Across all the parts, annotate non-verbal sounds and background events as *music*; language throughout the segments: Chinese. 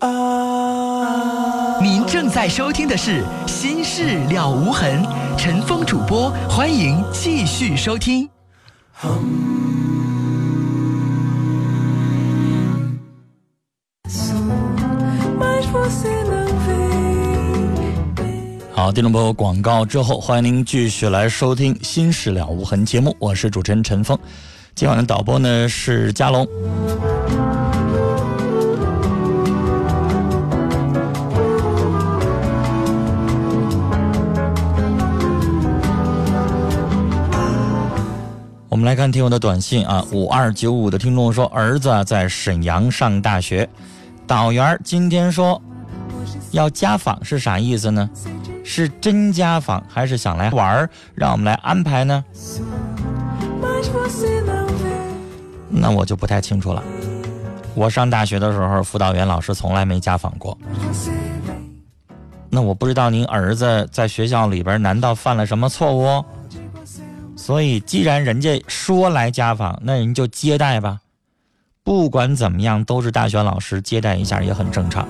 啊您正在收听的是《心事了无痕》，陈峰主播，欢迎继续收听。好，听众朋友，广告之后，欢迎您继续来收听《心事了无痕》节目，我是主持人陈峰。今晚的导播呢是佳龙。来看听友的短信啊，五二九五的听众说，儿子在沈阳上大学，导员今天说要家访是啥意思呢？是真家访还是想来玩儿？让我们来安排呢？那我就不太清楚了。我上大学的时候，辅导员老师从来没家访过。那我不知道您儿子在学校里边难道犯了什么错误？所以既然人家说来家访，那人就接待吧。不管怎么样，都是大学老师接待一下也很正常，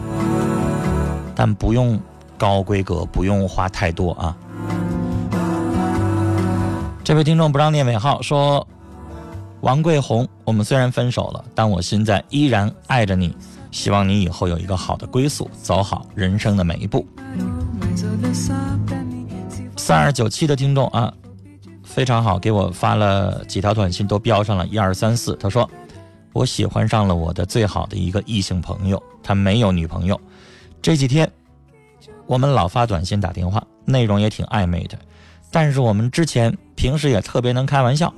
但不用。高规格不用花太多啊。这位听众不让念尾号，说王桂红，我们虽然分手了，但我现在依然爱着你，希望你以后有一个好的归宿，走好人生的每一步。三二九七的听众啊，非常好，给我发了几条短信，都标上了一二三四。他说我喜欢上了我的最好的一个异性朋友，他没有女朋友，这几天。我们老发短信打电话，内容也挺暧昧的，但是我们之前平时也特别能开玩笑。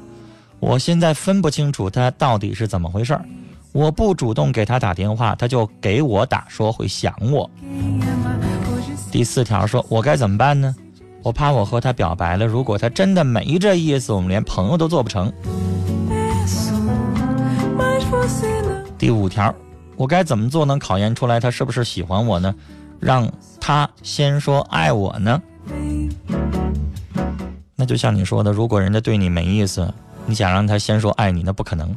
我现在分不清楚他到底是怎么回事儿。我不主动给他打电话，他就给我打，说会想我。第四条说，我该怎么办呢？我怕我和他表白了，如果他真的没这意思，我们连朋友都做不成。第五条，我该怎么做能考验出来他是不是喜欢我呢？让他先说爱我呢，那就像你说的，如果人家对你没意思，你想让他先说爱你，那不可能。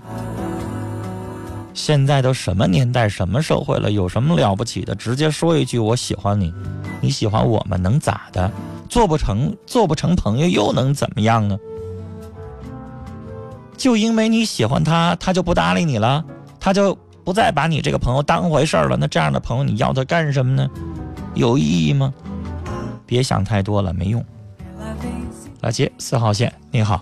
现在都什么年代、什么社会了，有什么了不起的？直接说一句我喜欢你，你喜欢我吗能咋的？做不成，做不成朋友又能怎么样呢？就因为你喜欢他，他就不搭理你了，他就。不再把你这个朋友当回事儿了，那这样的朋友你要他干什么呢？有意义吗？别想太多了，没用。来接四号线，你好。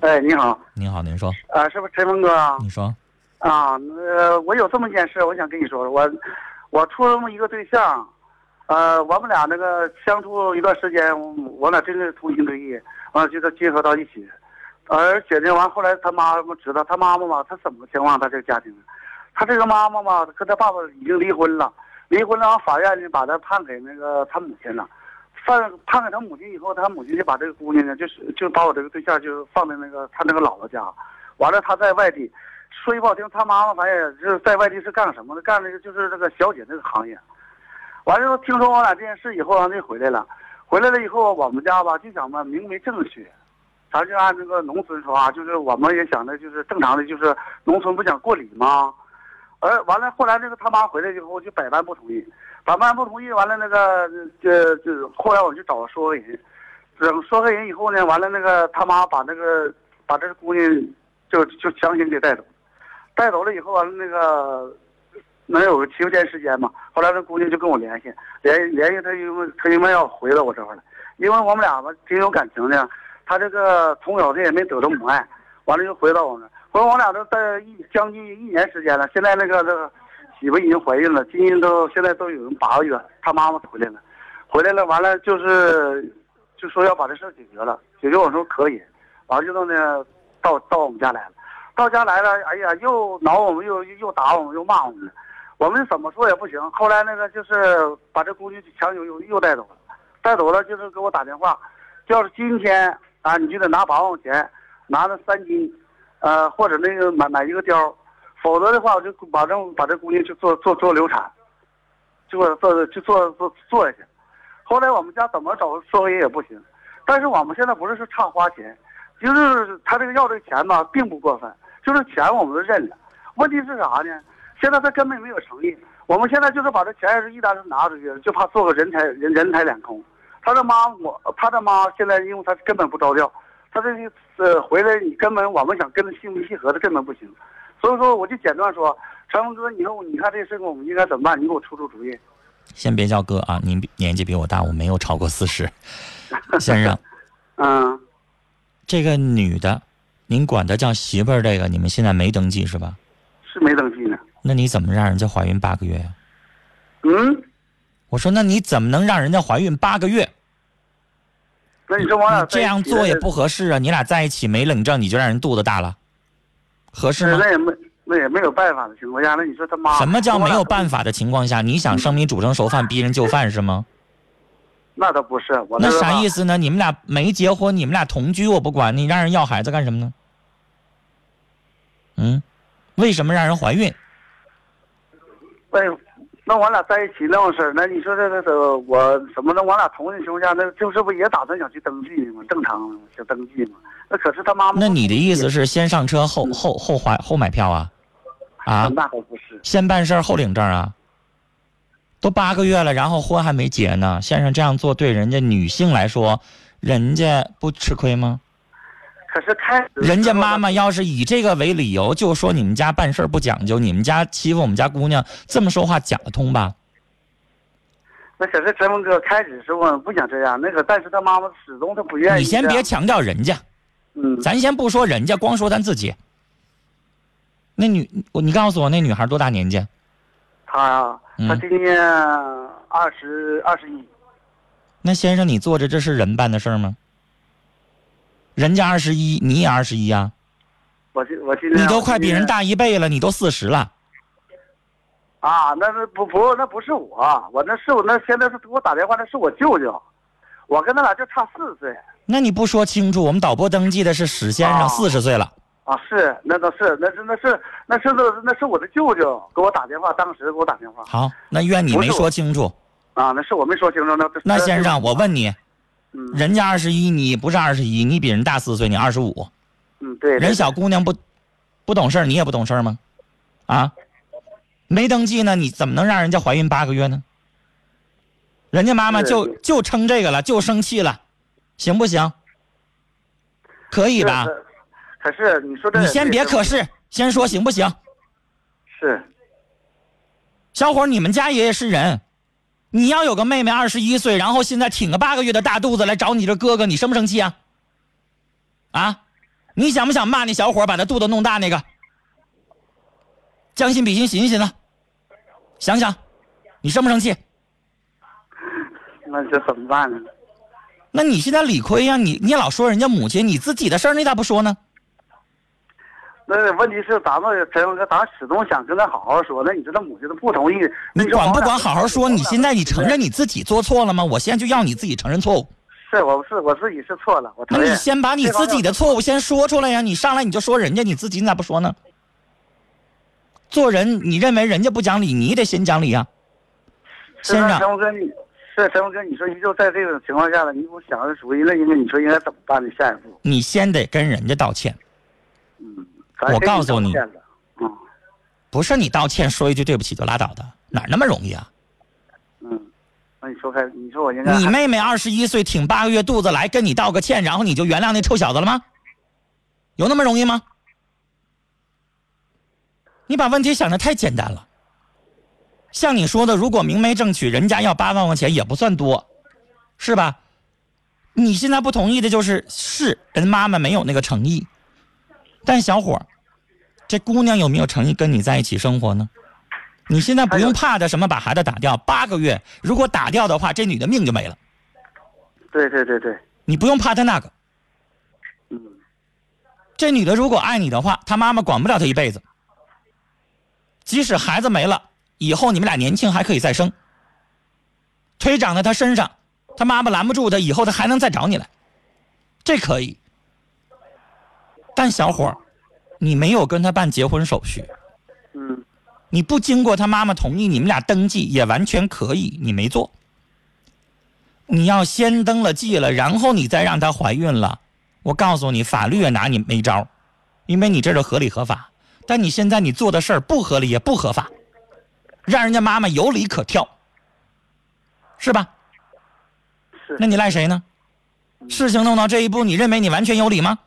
哎，你好。你好，您说。啊，是不是陈峰哥？你说。啊，呃，我有这么件事，我想跟你说，我我处这么一个对象，呃，我们俩那个相处一段时间，我俩真是同心对意，完了就是结合到一起，而且呢，完后来他妈妈知道，他妈妈嘛，他怎么情况？他这个家庭。他这个妈妈嘛，跟他爸爸已经离婚了，离婚了，法院呢把他判给那个他母亲了，判判给他母亲以后，他母亲就把这个姑娘呢，就是就把我这个对象就放在那个他那个姥姥家，完了他在外地，说句不好听，他妈妈反正就是在外地是干什么的？干那个就是这个小姐那个行业，完了听说我俩这件事以后，他就回来了，回来了以后，我们家吧就想嘛明媒正娶，咱就按那个农村说啊，就是我们也想的就是正常的，就是农村不讲过礼吗？而完了，后来那个他妈回来以后，就百般不同意，百般不同意。完了，那个这这后来我就找说和人，等说和人以后呢，完了那个他妈把那个把这个姑娘就就强行给带走，带走了以后完了那个能有个七八天时间嘛。后来那姑娘就跟我联系，联联系她，因为她因为要回到我这块来，因为我们俩吧挺有感情的，她这个从小她也没得到母爱，完了又回到我那。我我俩都在一将近一年时间了，现在那个那个媳妇已经怀孕了，今年都现在都有八个月，她妈妈回来了，回来了，完了就是就说要把这事解决了，解决我说可以，完了就呢到到我们家来了，到家来了，哎呀又挠我们又又打我们又骂我们，我们怎么说也不行，后来那个就是把这姑娘强行又又带走了，带走了就是给我打电话，要是今天啊你就得拿八万块钱，拿那三斤。呃，或者那个买买一个貂，否则的话，我就保证把这姑娘就做做做流产，就做就做做做下去。后来我们家怎么找说和人也不行，但是我们现在不是说差花钱，就是他这个要这个钱吧，并不过分，就是钱我们都认了。问题是啥呢？现在他根本没有诚意。我们现在就是把这钱是一单子拿出去，就怕做个人财人人财两空。他的妈，我他的妈现在因为他根本不着调，他这呃回来你根本我们想跟他心平气和的根本不行，所以说我就简短说，陈峰哥，你说你看这事我们应该怎么办？你给我出出主意。先别叫哥啊，您年纪比我大，我没有超过四十。*laughs* 先生，嗯，这个女的，您管她叫媳妇儿，这个你们现在没登记是吧？是没登记呢。那你怎么让人家怀孕八个月呀、嗯，我说，那你怎么能让人家怀孕八个月？那你说我俩这样做也不合适啊！你俩在一起没领证，你就让人肚子大了，合适吗？那也没那也没有办法的情况下，那你说他妈什么叫没有办法？的情况下，你想生米煮成熟饭，逼人就范是吗？那倒不是，我那啥意？思呢？你们俩没结婚，你们俩同居，我不管你，让人要孩子干什么呢？嗯，为什么让人怀孕？那那我俩在一起那种事儿，那你说这这这我什么的，我俩同意的情况下，那就是不也打算想去登记吗？正常想登记吗？那可是他妈妈。那你的意思是先上车后后后怀后买票啊？啊，*laughs* 那倒不是。先办事儿后领证啊？都八个月了，然后婚还没结呢，先生这样做对人家女性来说，人家不吃亏吗？可是开始人家妈妈要是以这个为理由，就说你们家办事儿不讲究，你们家欺负我们家姑娘，这么说话讲得通吧？那可是陈峰哥开始时候不想这样，那个但是他妈妈始终他不愿意。你先别，强调人家，嗯，咱先不说人家，光说咱自己。那女，我你告诉我，那女孩多大年纪？她呀，他嗯今年二十二十一，那先生，你做着这是人办的事儿吗？人家二十一，你也二十一呀，我今我今年你都快比人大一倍了，你都四十了。啊，那那不不，那不是我，我那是我那现在是给我打电话，那是我舅舅，我跟他俩就差四岁那你不说清楚，我们导播登记的是史先生，哦四十岁了。啊，是那倒是，那是那是那是那那是我的舅舅给我打电话，当时给我打电话好，那怨你没说清楚。啊，那是我没说清楚，那那先生，我问你，嗯人家二十一，你不是二十一，你比人大四岁，你二十五，嗯对，对人小姑娘不不懂事儿，你也不懂事儿吗？啊，没登记呢，你怎么能让人家怀孕八个月呢？人家妈妈就就称这个了，就生气了，行不行？可以吧？可是你说这你先别可是，先说行不行？是小伙儿，你们家爷爷是人，你要有个妹妹二十一岁，然后现在挺个八个月的大肚子来找你这哥哥，你生不生气啊？啊，你想不想骂那小伙儿把他肚子弄大那个？将心比心，寻思寻思，想想，你生不生气？那这怎么办呢？那你现在理亏呀、你你老说人家母亲，你自己的事儿你咋不说呢？那问题是咱们陈勇哥，咱始终想跟他好好说，那你说他母亲他不同意，你管不管好好说？你现在你承认你自己做错了吗？我现在就要你自己承认错误。是我是我自己是错了，我承认。那你先把你自己的错误先说出来呀！你上来你就说人家，你自己你咋不说呢？做人，你认为人家不讲理，你也得先讲理呀。是先生，陈勇哥，你是陈勇哥，你说你就在这种情况下了，你不想着主意了，应该你说应该怎么办呢？下一步，你先得跟人家道歉，嗯，咱我告诉你不是你道歉说一句对不起就拉倒的，哪那么容易啊？嗯，那你说开，你说我你妹妹二十一岁，挺八个月肚子来跟你道个歉，然后你就原谅那臭小子了吗？有那么容易吗？你把问题想的太简单了。像你说的，如果明媒正娶，人家要八万块钱也不算多，是吧？你现在不同意的就是是人妈妈没有那个诚意，但小伙儿，这姑娘有没有诚意跟你在一起生活呢？你现在不用怕的什么把孩子打掉，八个月如果打掉的话，这女的命就没了。对对对对，你不用怕她那个，嗯这女的如果爱你的话，她妈妈管不了她一辈子。即使孩子没了，以后你们俩年轻还可以再生。腿长在她身上，她妈妈拦不住她，以后她还能再找你来，这可以。但小伙儿，你没有跟他办结婚手续，嗯你不经过他妈妈同意，你们俩登记也完全可以，你没做。你要先登了记了，然后你再让她怀孕了，我告诉你，法律也拿你没招儿，因为你这是合理合法。但你现在你做的事儿不合理也不合法，让人家妈妈有理可跳，是吧？是那你赖谁呢？事情弄到这一步，你认为你完全有理吗？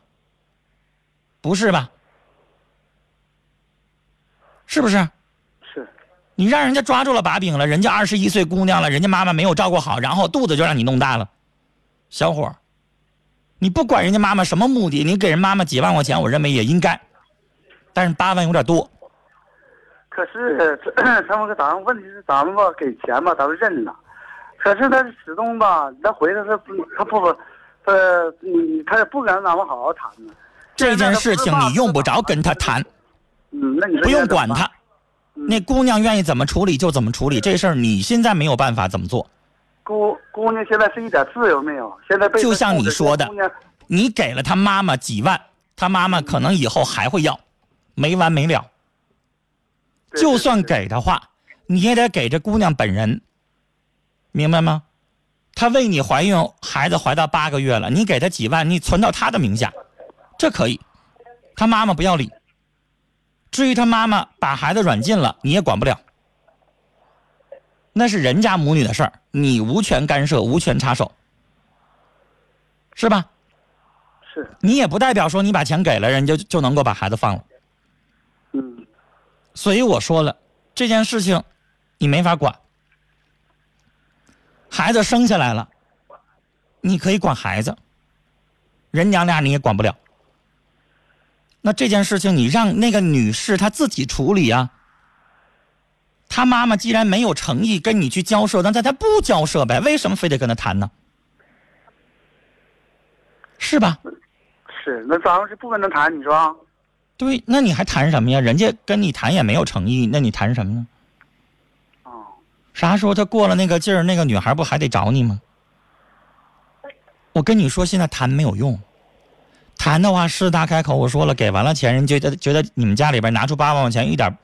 不是吧？是不是？是你让人家抓住了把柄了，人家二十一岁姑娘了，人家妈妈没有照顾好，然后肚子就让你弄大了，小伙儿，你不管人家妈妈什么目的，你给人妈妈几万块钱，我认为也应该，但是八万有点多。可是 *clears throat* 他们咱们问题是咱们吧给钱吧，咱们认了，可是他始终吧，他回来他不他不呃你他也不跟咱们好好谈呢。这件事情你用不着跟他谈，嗯，那你不用管他。那姑娘愿意怎么处理就怎么处理，这事儿你现在没有办法怎么做。姑姑娘现在是一点自由没有，现在被就像你说的你给了他妈妈几万，他妈妈可能以后还会要，没完没了。就算给的话，你也得给这姑娘本人，明白吗？她为你怀孕，孩子怀到八个月了，你给她几万，你存到她的名下，这可以。他妈妈不要理。至于他妈妈把孩子软禁了，你也管不了，那是人家母女的事儿，你无权干涉，无权插手，是吧？是你也不代表说你把钱给了人家就就能够把孩子放了。嗯所以我说了，这件事情你没法管。孩子生下来了，你可以管孩子，人娘俩你也管不了。那这件事情你让那个女士她自己处理啊。她妈妈既然没有诚意跟你去交涉，那她她不交涉呗，为什么非得跟她谈呢？是吧？是，那咱们是不跟她谈，你说？对，那你还谈什么呀？人家跟你谈也没有诚意，那你谈什么呢？哦，啥时候她过了那个劲儿，那个女孩不还得找你吗？我跟你说，现在谈没有用，谈的话狮子大开口。我说了，给完了钱，人觉得觉得你们家里边拿出八万块钱，一点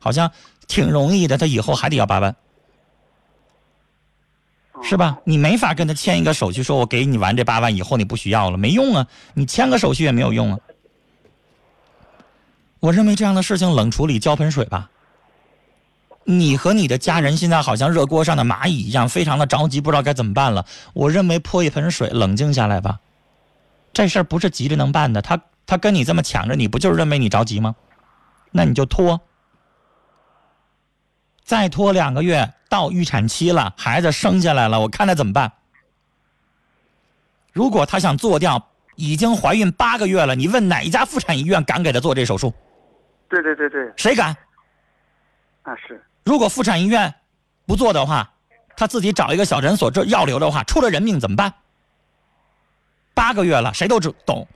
好像挺容易的，他以后还得要八万，哦是吧？你没法跟他签一个手续，说我给你完这八万以后你不需要了，没用啊！你签个手续也没有用啊。我认为这样的事情冷处理浇盆水吧。你和你的家人现在好像热锅上的蚂蚁一样，非常的着急，不知道该怎么办了。我认为泼一盆水，冷静下来吧。这事儿不是急着能办的，他他跟你这么抢着，你不就是认为你着急吗？那你就拖，再拖两个月到预产期了，孩子生下来了，我看他怎么办。如果他想做掉，已经怀孕八个月了，你问哪一家妇产医院敢给他做这手术？对对对对，谁敢？啊是，如果妇产医院不做的话，他自己找一个小诊所这药流的话，出了人命怎么办？八个月了，谁都知懂，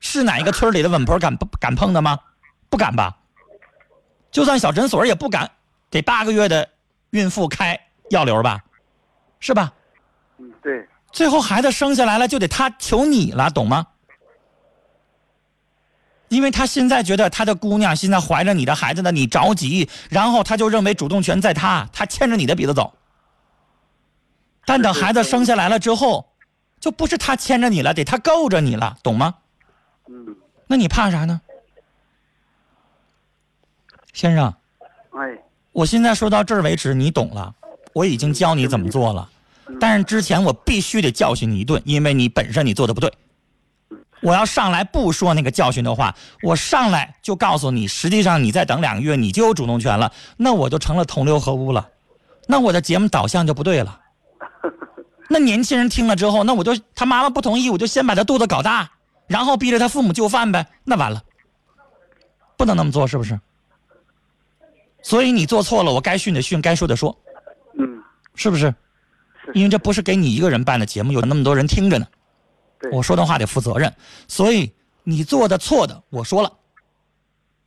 是哪一个村里的稳婆敢敢碰的吗？不敢吧？就算小诊所也不敢给八个月的孕妇开药流吧，是吧？嗯对，最后孩子生下来了，就得他求你了，懂吗？因为他现在觉得他的姑娘现在怀着你的孩子呢，你着急，然后他就认为主动权在他，他牵着你的鼻子走。但等孩子生下来了之后，就不是他牵着你了，得他够着你了，懂吗？嗯，那你怕啥呢？先生，哎，我现在说到这儿为止，你懂了，我已经教你怎么做了，但是之前我必须得教训你一顿，因为你本身你做的不对。我要上来不说那个教训的话，我上来就告诉你，实际上你再等两个月你就有主动权了，那我就成了同流合污了，那我的节目导向就不对了。那年轻人听了之后，那我就他妈妈不同意，我就先把他肚子搞大，然后逼着他父母就范呗，那完了，不能那么做，是不是？所以你做错了，我该训的训，该说的说，嗯，是不是？是因为这不是给你一个人办的节目，有那么多人听着呢。我说的话得负责任，所以你做的错的我说了，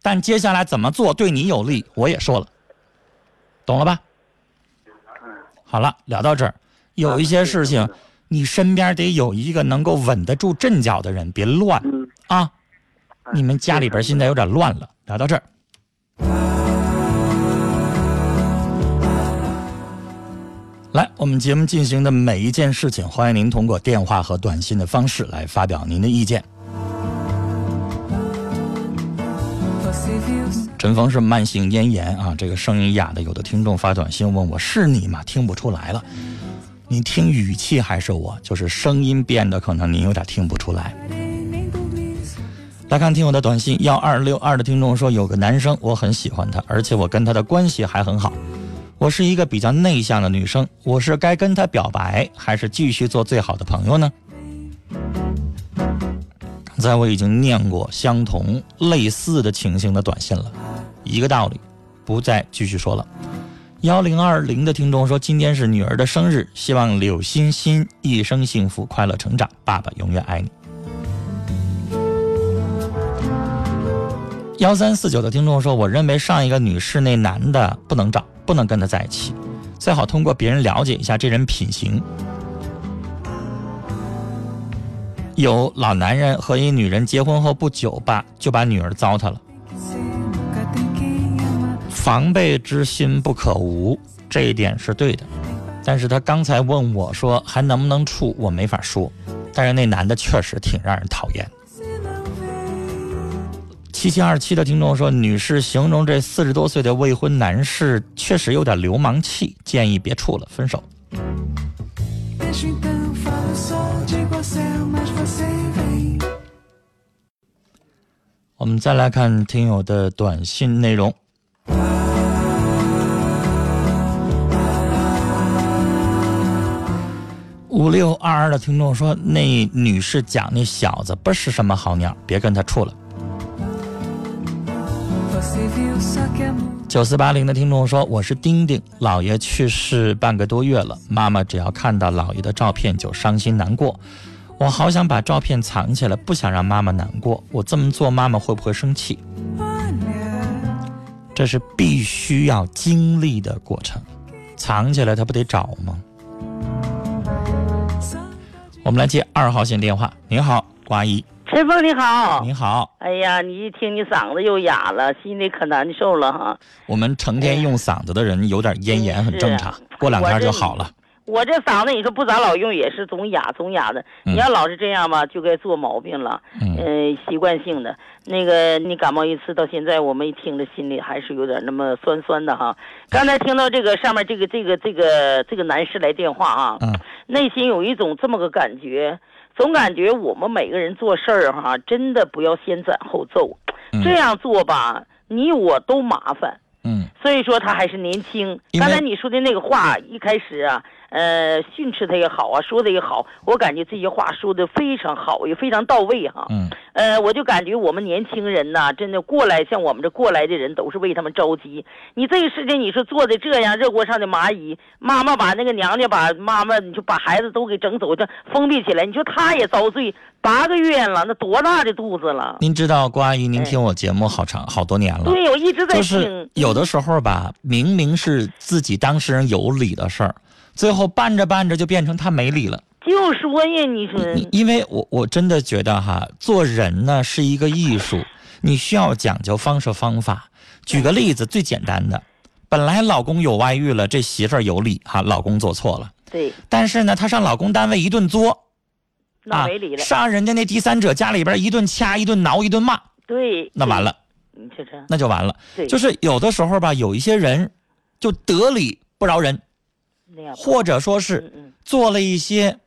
但接下来怎么做对你有利，我也说了，懂了吧？好了，聊到这儿，有一些事情啊，你身边得有一个能够稳得住阵脚的人，别乱嗯，啊！哎你们家里边现在有点乱了。聊到这儿，来，我们节目进行的每一件事情，欢迎您通过电话和短信的方式来发表您的意见。陈峰是慢性咽炎啊，这个声音哑的，有的听众发短信问我是你吗？听不出来了，你听语气还是我，就是声音变得可能你有点听不出来。来看听我的短信，幺二六二的听众说有个男生我很喜欢他，而且我跟他的关系还很好。我是一个比较内向的女生，我是该跟他表白，还是继续做最好的朋友呢？刚才我已经念过相同类似的情形的短信了，一个道理，不再继续说了。幺零二零的听众说今天是女儿的生日，希望柳欣欣一生幸福快乐成长，爸爸永远爱你。幺三四九的听众说：“我认为上一个女士那男的不能找，不能跟他在一起，最好通过别人了解一下这人品行。有老男人和一女人结婚后不久吧，就把女儿糟蹋了。防备之心不可无，这一点是对的。但是他刚才问我说还能不能处，我没法说。但是那男的确实挺让人讨厌。”七七二七的听众说：“女士形容这四十多岁的未婚男士确实有点流氓气，建议别处了，分手。”我们再来看听友的短信内容。五六二二的听众说：“那女士讲那小子不是什么好鸟，别跟他处了。”九四八零的听众说：“我是丁丁，姥爷去世半个多月了，妈妈只要看到姥爷的照片就伤心难过。我好想把照片藏起来，不想让妈妈难过。我这么做，妈妈会不会生气？这是必须要经历的过程，藏起来他不得找吗？”我们来接二号线电话。您好，瓜姨。陈峰你好，你好。哎呀，你一听你嗓子又哑了，心里可难受了哈。我们成天用嗓子的人有点咽炎很正常，过两天就好了。我这嗓子你说不咋老用也是总哑总哑的，你要老是这样吧，就该做毛病了。嗯，习惯性的那个你感冒一次到现在，我们一听着心里还是有点那么酸酸的哈。刚才听到这个上面这个这个这个这个男士来电话啊，内心有一种这么个感觉。总感觉我们每个人做事儿哈，真的不要先斩后奏，这样做吧，你我都麻烦。嗯，所以说他还是年轻。刚才你说的那个话，一开始啊。呃，训斥他也好啊，说的也好，我感觉这些话说的非常好，也非常到位哈。嗯。呃，我就感觉我们年轻人呐，真的过来像我们这过来的人，都是为他们着急。你这个事情，你说做的这样，热锅上的蚂蚁，妈妈把那个娘家把妈妈，你就把孩子都给整走，这封闭起来，你说他也遭罪，八个月了，那多大的肚子了？您知道郭阿姨，您听我节目好长好多年了。对，我一直在听。就是有的时候吧，明明是自己当事人有理的事儿。最后办着办着就变成他没理了，就说呀，你说，因为我我真的觉得哈，做人呢是一个艺术，你需要讲究方式方法。举个例子，最简单的，本来老公有外遇了，这媳妇儿有理哈，老公做错了，对。但是呢，她上老公单位一顿作，那没理了，上人家那第三者家里边一顿掐，一顿挠，一顿骂，对，那完了，你这这，那就完了。对，就是有的时候吧，有一些人就得理不饶人。或者说是做了一些，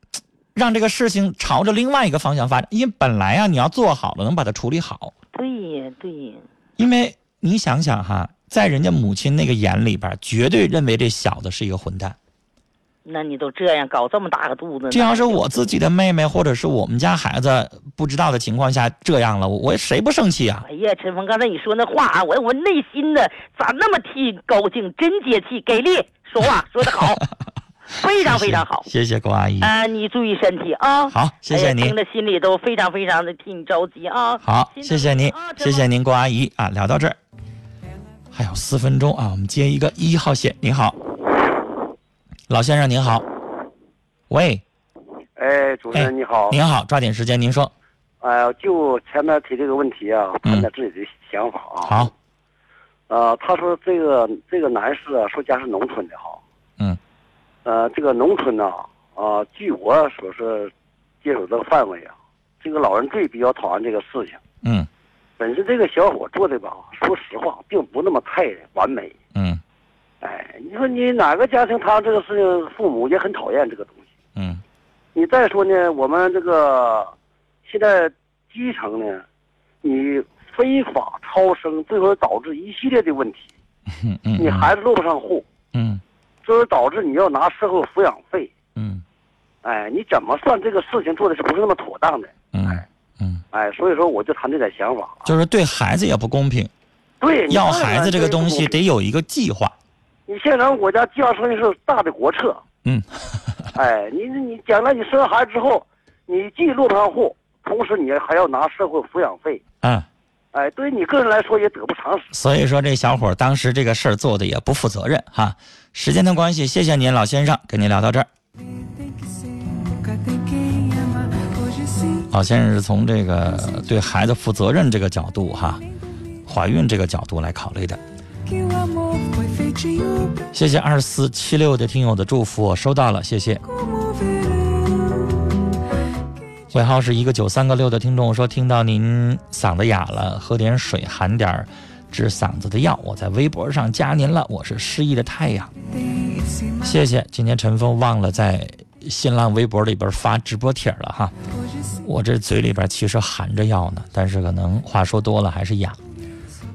*tsk* 让这个事情朝着另外一个方向发展。因为本来啊，你要做好了，能把它处理好。对呀，对呀。因为你想想哈，在人家母亲那个眼里边，绝对认为这小子是一个混蛋。那你都这样搞这么大个肚子，这要是我自己的妹妹，或者是我们家孩子不知道的情况下这样了，我谁不生气啊？哎呀，陈峰，刚才你说那话啊，我我内心的咋那么替高兴，真解气，给力。说话说的好，*laughs* 非常非常好，谢谢郭阿姨啊！你注意身体啊！好，谢谢您，听着心里都非常非常的替你着急啊！好，谢谢您，谢谢您，郭阿姨啊！聊到这儿，还有四分钟啊，我们接一个一号线。您好，老先生您好，喂，哎，主持人你好，您好，抓紧时间，您说，哎，就前面提这个问题啊，谈谈自己的想法啊。好。呃，他说这个这个男士啊，说家是农村的哈，嗯，呃，这个农村呢，啊，据我所是接触的范围啊，这个老人最比较讨厌这个事情，嗯，本身这个小伙做的吧，说实话，并不那么太完美。嗯。哎，你说你哪个家庭他这个事情，父母也很讨厌这个东西。嗯你再说呢，我们这个现在基层呢，你非法超生，最后导致一系列的问题。嗯嗯，你孩子落不上户，嗯最后导致你要拿社会抚养费。嗯哎，你怎么算这个事情做的是不是那么妥当的？嗯嗯，哎，所以说我就谈这点想法。就是对孩子也不公平。对，要孩子这个东西得有一个计划。你现在咱们国家计划生育是大的国策。嗯，*laughs* 哎，你你将来你生完孩子之后，你既落不上户，同时你还要拿社会抚养费。嗯，哎，对于你个人来说也得不偿失。所以说这小伙当时这个事儿做的也不负责任哈。时间的关系，谢谢您老先生，跟您聊到这儿。老先生是从这个对孩子负责任这个角度哈，怀孕这个角度来考虑的。谢谢二四七六的听友的祝福，我收到了，谢谢。尾号是一个九三个六的听众说，听到您嗓子哑了，喝点水，含点治嗓子的药。我在微博上加您了，我是失忆的太阳，谢谢。今天陈峰忘了在新浪微博里边发直播帖了哈，我这嘴里边其实含着药呢，但是可能话说多了还是哑。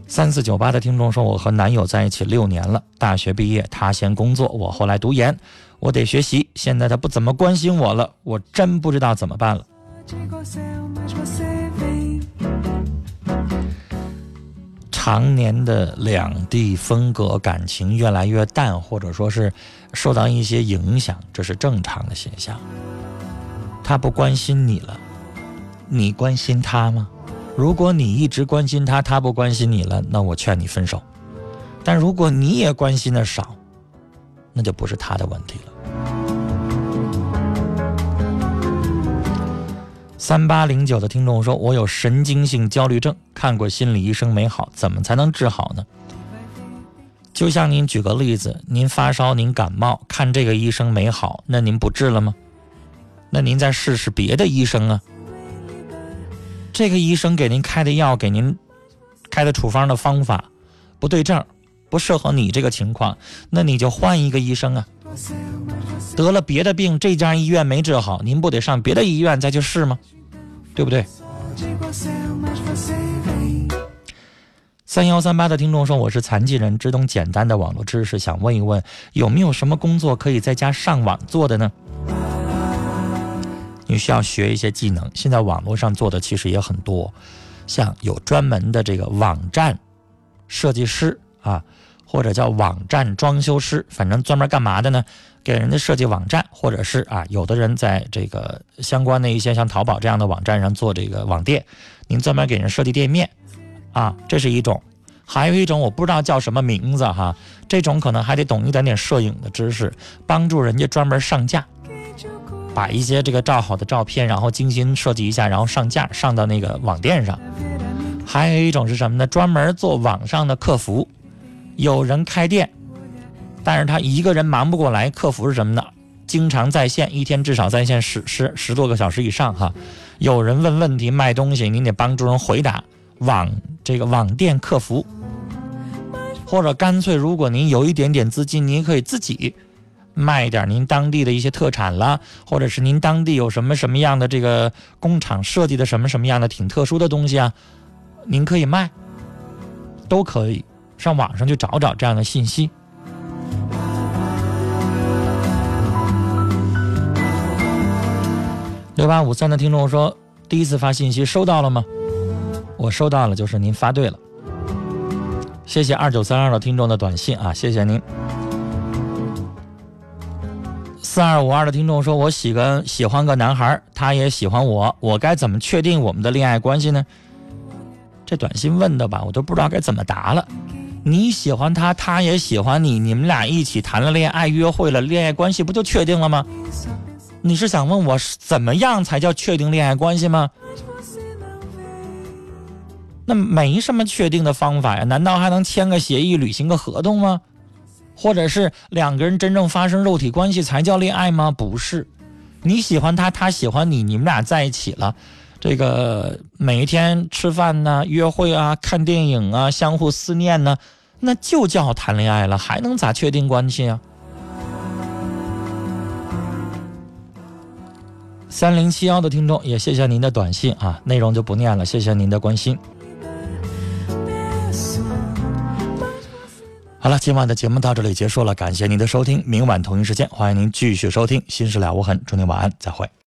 三四九八的听众说，我和男友在一起六年了，大学毕业他先工作，我后来读研，我得学习，现在他不怎么关心我了，我真不知道怎么办了。常年的两地分隔，感情越来越淡，或者说是受到一些影响，这是正常的现象。他不关心你了，你关心他吗？如果你一直关心他，他不关心你了，那我劝你分手。但如果你也关心的少，那就不是他的问题了。三八零九的听众说：“我有神经性焦虑症，看过心理医生没好，怎么才能治好呢？”就像您举个例子，您发烧，您感冒，看这个医生没好，那您不治了吗？那您再试试别的医生啊。这个医生给您开的药，给您开的处方的方法不对症，不适合你这个情况，那你就换一个医生啊。得了别的病，这家医院没治好，您不得上别的医院再去试吗？对不对？三幺三八的听众说：“我是残疾人，只懂简单的网络知识，想问一问，有没有什么工作可以在家上网做的呢？”你需要学一些技能，现在网络上做的其实也很多，像有专门的这个网站设计师啊，或者叫网站装修师，反正专门干嘛的呢？给人家设计网站，或者是啊，有的人在这个相关的一些像淘宝这样的网站上做这个网店，您专门给人设计店面，啊，这是一种；还有一种我不知道叫什么名字哈，这种可能还得懂一点点摄影的知识，帮助人家专门上架。把一些这个照好的照片，然后精心设计一下，然后上架上到那个网店上。还有一种是什么呢？专门做网上的客服。有人开店，但是他一个人忙不过来。客服是什么呢？经常在线，一天至少在线十十十多个小时以上哈。有人问问题卖东西，您得帮助人回答。网这个网店客服，或者干脆如果您有一点点资金，您可以自己。卖一点您当地的一些特产啦，或者是您当地有什么什么样的这个工厂设计的什么什么样的挺特殊的东西啊，您可以卖，都可以上网上去找找这样的信息。六八五三的听众说，第一次发信息收到了吗？我收到了，就是您发对了。谢谢二九三二的听众的短信啊，谢谢您。四二五二的听众说：“我喜个喜欢个男孩，他也喜欢我，我该怎么确定我们的恋爱关系呢？”这短信问的吧，我都不知道该怎么答了。你喜欢他，他也喜欢你，你们俩一起谈了恋爱、约会了，恋爱关系不就确定了吗？你是想问我怎么样才叫确定恋爱关系吗？那没什么确定的方法呀，难道还能签个协议、履行个合同吗？或者是两个人真正发生肉体关系才叫恋爱吗？不是，你喜欢他，他喜欢你，你们俩在一起了，这个每一天吃饭呢、约会啊、看电影啊、相互思念呢，那就叫谈恋爱了，还能咋确定关系啊？三零七幺的听众也谢谢您的短信啊，内容就不念了，谢谢您的关心。好了，今晚的节目到这里结束了，感谢您的收听，明晚同一时间欢迎您继续收听《新事了无痕》，祝您晚安，再会。